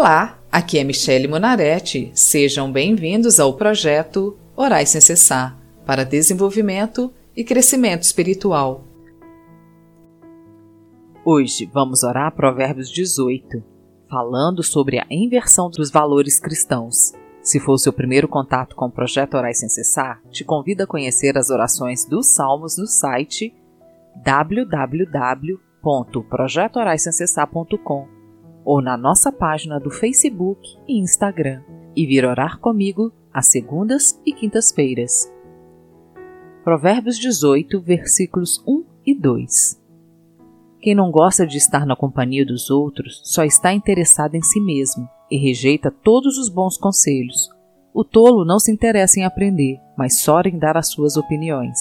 Olá, aqui é Michele Monaretti. Sejam bem-vindos ao projeto Orais Sem Cessar para desenvolvimento e crescimento espiritual. Hoje vamos orar Provérbios 18, falando sobre a inversão dos valores cristãos. Se for seu primeiro contato com o projeto Orais Sem Cessar, te convido a conhecer as orações dos Salmos no site www.projetoraissemcessar.com ou na nossa página do Facebook e Instagram e vir orar comigo às segundas e quintas-feiras. Provérbios 18, versículos 1 e 2. Quem não gosta de estar na companhia dos outros só está interessado em si mesmo e rejeita todos os bons conselhos. O tolo não se interessa em aprender, mas só em dar as suas opiniões.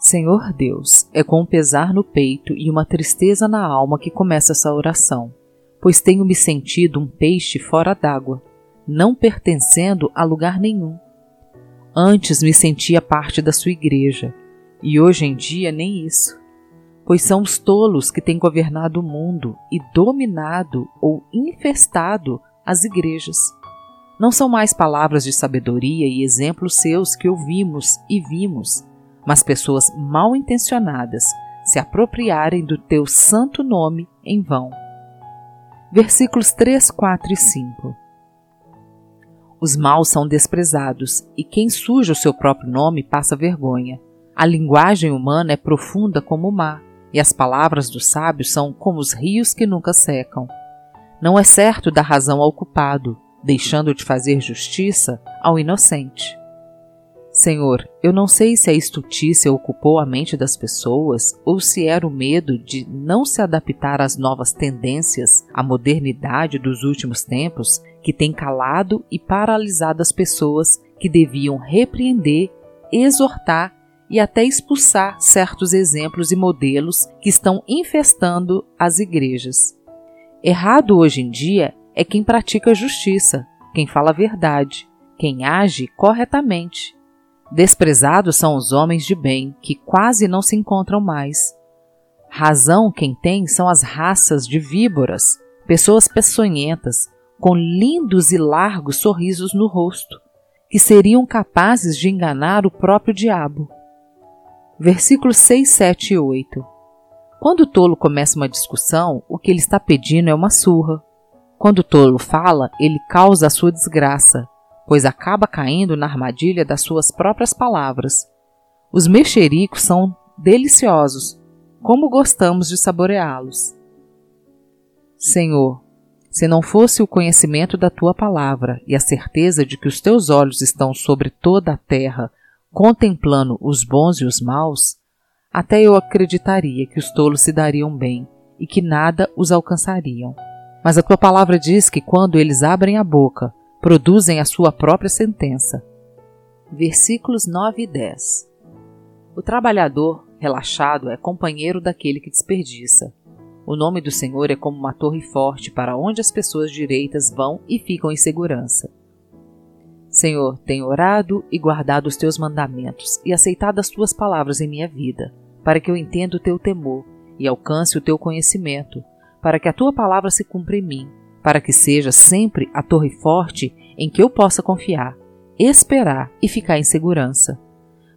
Senhor Deus, é com um pesar no peito e uma tristeza na alma que começa essa oração pois tenho me sentido um peixe fora d'água, não pertencendo a lugar nenhum. Antes me sentia parte da sua igreja, e hoje em dia nem isso, pois são os tolos que têm governado o mundo e dominado ou infestado as igrejas. Não são mais palavras de sabedoria e exemplos seus que ouvimos e vimos, mas pessoas mal intencionadas se apropriarem do teu santo nome em vão versículos 3, 4 e 5. Os maus são desprezados, e quem suja o seu próprio nome passa vergonha. A linguagem humana é profunda como o mar, e as palavras dos sábios são como os rios que nunca secam. Não é certo dar razão ao culpado, deixando de fazer justiça ao inocente. Senhor, eu não sei se a estultícia ocupou a mente das pessoas ou se era o medo de não se adaptar às novas tendências, à modernidade dos últimos tempos que tem calado e paralisado as pessoas que deviam repreender, exortar e até expulsar certos exemplos e modelos que estão infestando as igrejas. Errado hoje em dia é quem pratica justiça, quem fala a verdade, quem age corretamente Desprezados são os homens de bem, que quase não se encontram mais. Razão quem tem são as raças de víboras, pessoas peçonhentas, com lindos e largos sorrisos no rosto, que seriam capazes de enganar o próprio diabo. Versículos 6, 7 e 8. Quando o tolo começa uma discussão, o que ele está pedindo é uma surra. Quando o tolo fala, ele causa a sua desgraça, pois acaba caindo na armadilha das suas próprias palavras. Os mexericos são deliciosos, como gostamos de saboreá-los. Senhor, se não fosse o conhecimento da tua palavra e a certeza de que os teus olhos estão sobre toda a terra, contemplando os bons e os maus, até eu acreditaria que os tolos se dariam bem e que nada os alcançariam. Mas a tua palavra diz que quando eles abrem a boca, produzem a sua própria sentença. Versículos 9 e 10 O trabalhador relaxado é companheiro daquele que desperdiça. O nome do Senhor é como uma torre forte para onde as pessoas direitas vão e ficam em segurança. Senhor, tenho orado e guardado os teus mandamentos e aceitado as tuas palavras em minha vida, para que eu entenda o teu temor e alcance o teu conhecimento, para que a tua palavra se cumpra em mim para que seja sempre a torre forte em que eu possa confiar, esperar e ficar em segurança,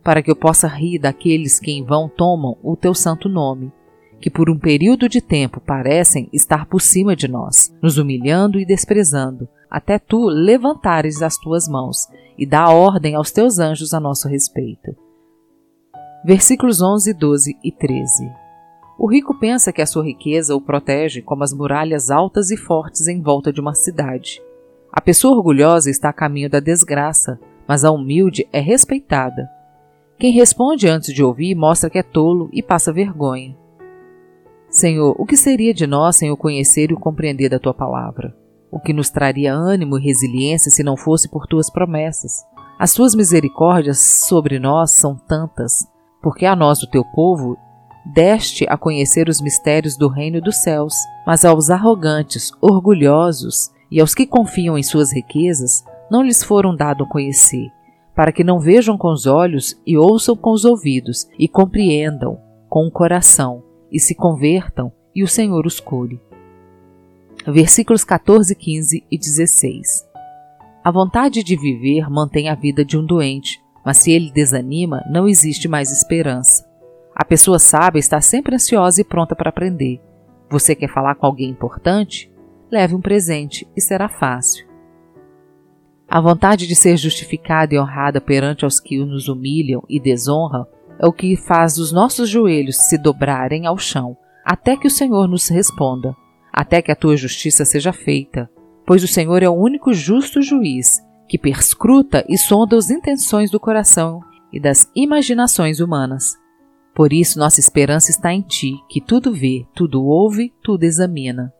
para que eu possa rir daqueles que em vão tomam o teu santo nome, que por um período de tempo parecem estar por cima de nós, nos humilhando e desprezando, até tu levantares as tuas mãos e dá ordem aos teus anjos a nosso respeito. Versículos 11, 12 e 13 o rico pensa que a sua riqueza o protege como as muralhas altas e fortes em volta de uma cidade. A pessoa orgulhosa está a caminho da desgraça, mas a humilde é respeitada. Quem responde antes de ouvir mostra que é tolo e passa vergonha. Senhor, o que seria de nós sem o conhecer e o compreender da tua palavra? O que nos traria ânimo e resiliência se não fosse por tuas promessas? As tuas misericórdias sobre nós são tantas, porque a nós, o teu povo, deste a conhecer os mistérios do reino dos céus, mas aos arrogantes, orgulhosos e aos que confiam em suas riquezas, não lhes foram dado conhecer, para que não vejam com os olhos e ouçam com os ouvidos e compreendam com o coração e se convertam e o Senhor os cure. Versículos 14, 15 e 16. A vontade de viver mantém a vida de um doente, mas se ele desanima, não existe mais esperança. A pessoa sábia está sempre ansiosa e pronta para aprender. Você quer falar com alguém importante? Leve um presente e será fácil. A vontade de ser justificada e honrada perante os que nos humilham e desonram é o que faz os nossos joelhos se dobrarem ao chão, até que o Senhor nos responda, até que a tua justiça seja feita, pois o Senhor é o único justo juiz que perscruta e sonda as intenções do coração e das imaginações humanas. Por isso nossa esperança está em ti, que tudo vê, tudo ouve, tudo examina.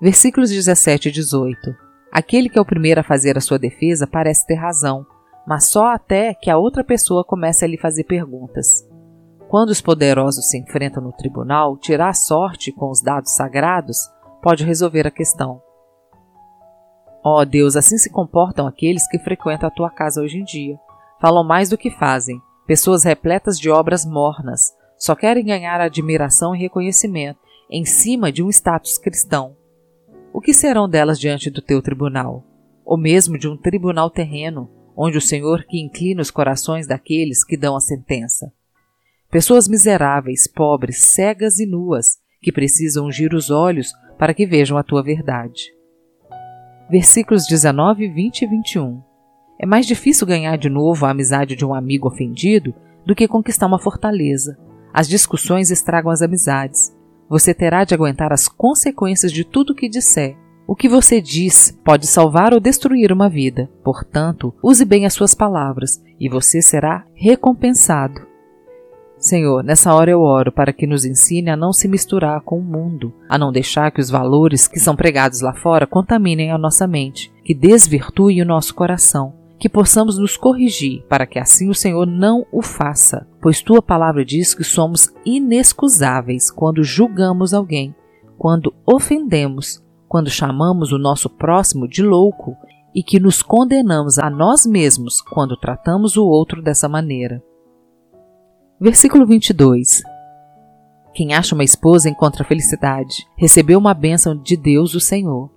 Versículos 17 e 18 Aquele que é o primeiro a fazer a sua defesa parece ter razão, mas só até que a outra pessoa comece a lhe fazer perguntas. Quando os poderosos se enfrentam no tribunal, tirar a sorte com os dados sagrados pode resolver a questão. Ó oh Deus, assim se comportam aqueles que frequentam a tua casa hoje em dia. Falam mais do que fazem, pessoas repletas de obras mornas, só querem ganhar admiração e reconhecimento em cima de um status cristão o que serão delas diante do teu tribunal? Ou mesmo de um tribunal terreno, onde o Senhor que inclina os corações daqueles que dão a sentença? Pessoas miseráveis, pobres, cegas e nuas, que precisam ungir os olhos para que vejam a tua verdade. Versículos 19, 20 e 21. É mais difícil ganhar de novo a amizade de um amigo ofendido do que conquistar uma fortaleza. As discussões estragam as amizades. Você terá de aguentar as consequências de tudo o que disser. O que você diz pode salvar ou destruir uma vida. Portanto, use bem as suas palavras e você será recompensado. Senhor, nessa hora eu oro para que nos ensine a não se misturar com o mundo, a não deixar que os valores que são pregados lá fora contaminem a nossa mente, que desvirtuem o nosso coração que possamos nos corrigir, para que assim o Senhor não o faça, pois tua palavra diz que somos inexcusáveis quando julgamos alguém, quando ofendemos, quando chamamos o nosso próximo de louco e que nos condenamos a nós mesmos quando tratamos o outro dessa maneira. Versículo 22 Quem acha uma esposa encontra felicidade, recebeu uma bênção de Deus o Senhor.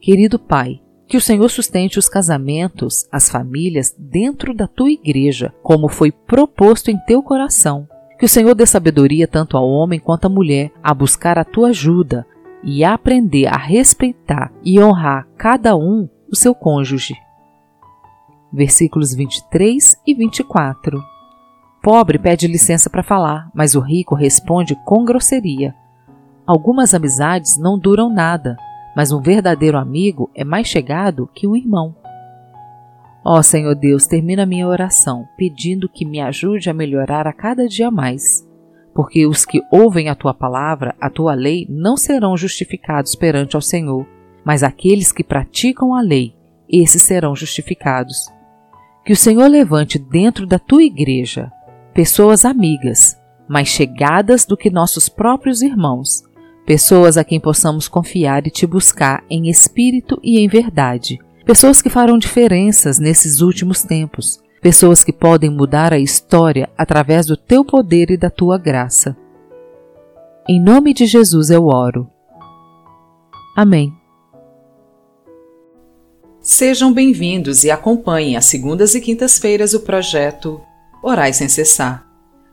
Querido Pai, que o Senhor sustente os casamentos, as famílias dentro da tua igreja, como foi proposto em teu coração. Que o Senhor dê sabedoria tanto ao homem quanto à mulher a buscar a tua ajuda e a aprender a respeitar e honrar cada um o seu cônjuge. Versículos 23 e 24. Pobre pede licença para falar, mas o rico responde com grosseria. Algumas amizades não duram nada, mas um verdadeiro amigo é mais chegado que um irmão. Ó oh, Senhor Deus, termina minha oração pedindo que me ajude a melhorar a cada dia mais, porque os que ouvem a tua palavra, a tua lei, não serão justificados perante ao Senhor, mas aqueles que praticam a lei, esses serão justificados. Que o Senhor levante dentro da tua igreja pessoas amigas, mais chegadas do que nossos próprios irmãos, pessoas a quem possamos confiar e te buscar em espírito e em verdade, pessoas que farão diferenças nesses últimos tempos, pessoas que podem mudar a história através do teu poder e da tua graça. Em nome de Jesus eu oro. Amém. Sejam bem-vindos e acompanhem às segundas e quintas-feiras o projeto Orai Sem Cessar.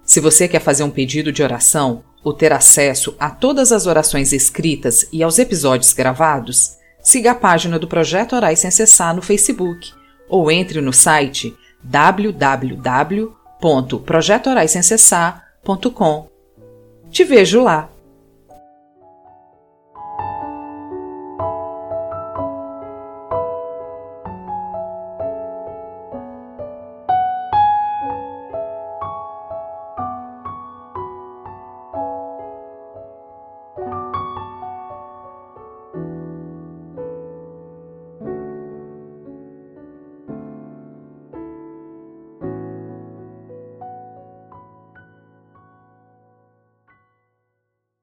Se você quer fazer um pedido de oração, ou ter acesso a todas as orações escritas e aos episódios gravados, siga a página do Projeto Orais Sem Cessar no Facebook ou entre no site www.projetoraissemcessar.com. Te vejo lá!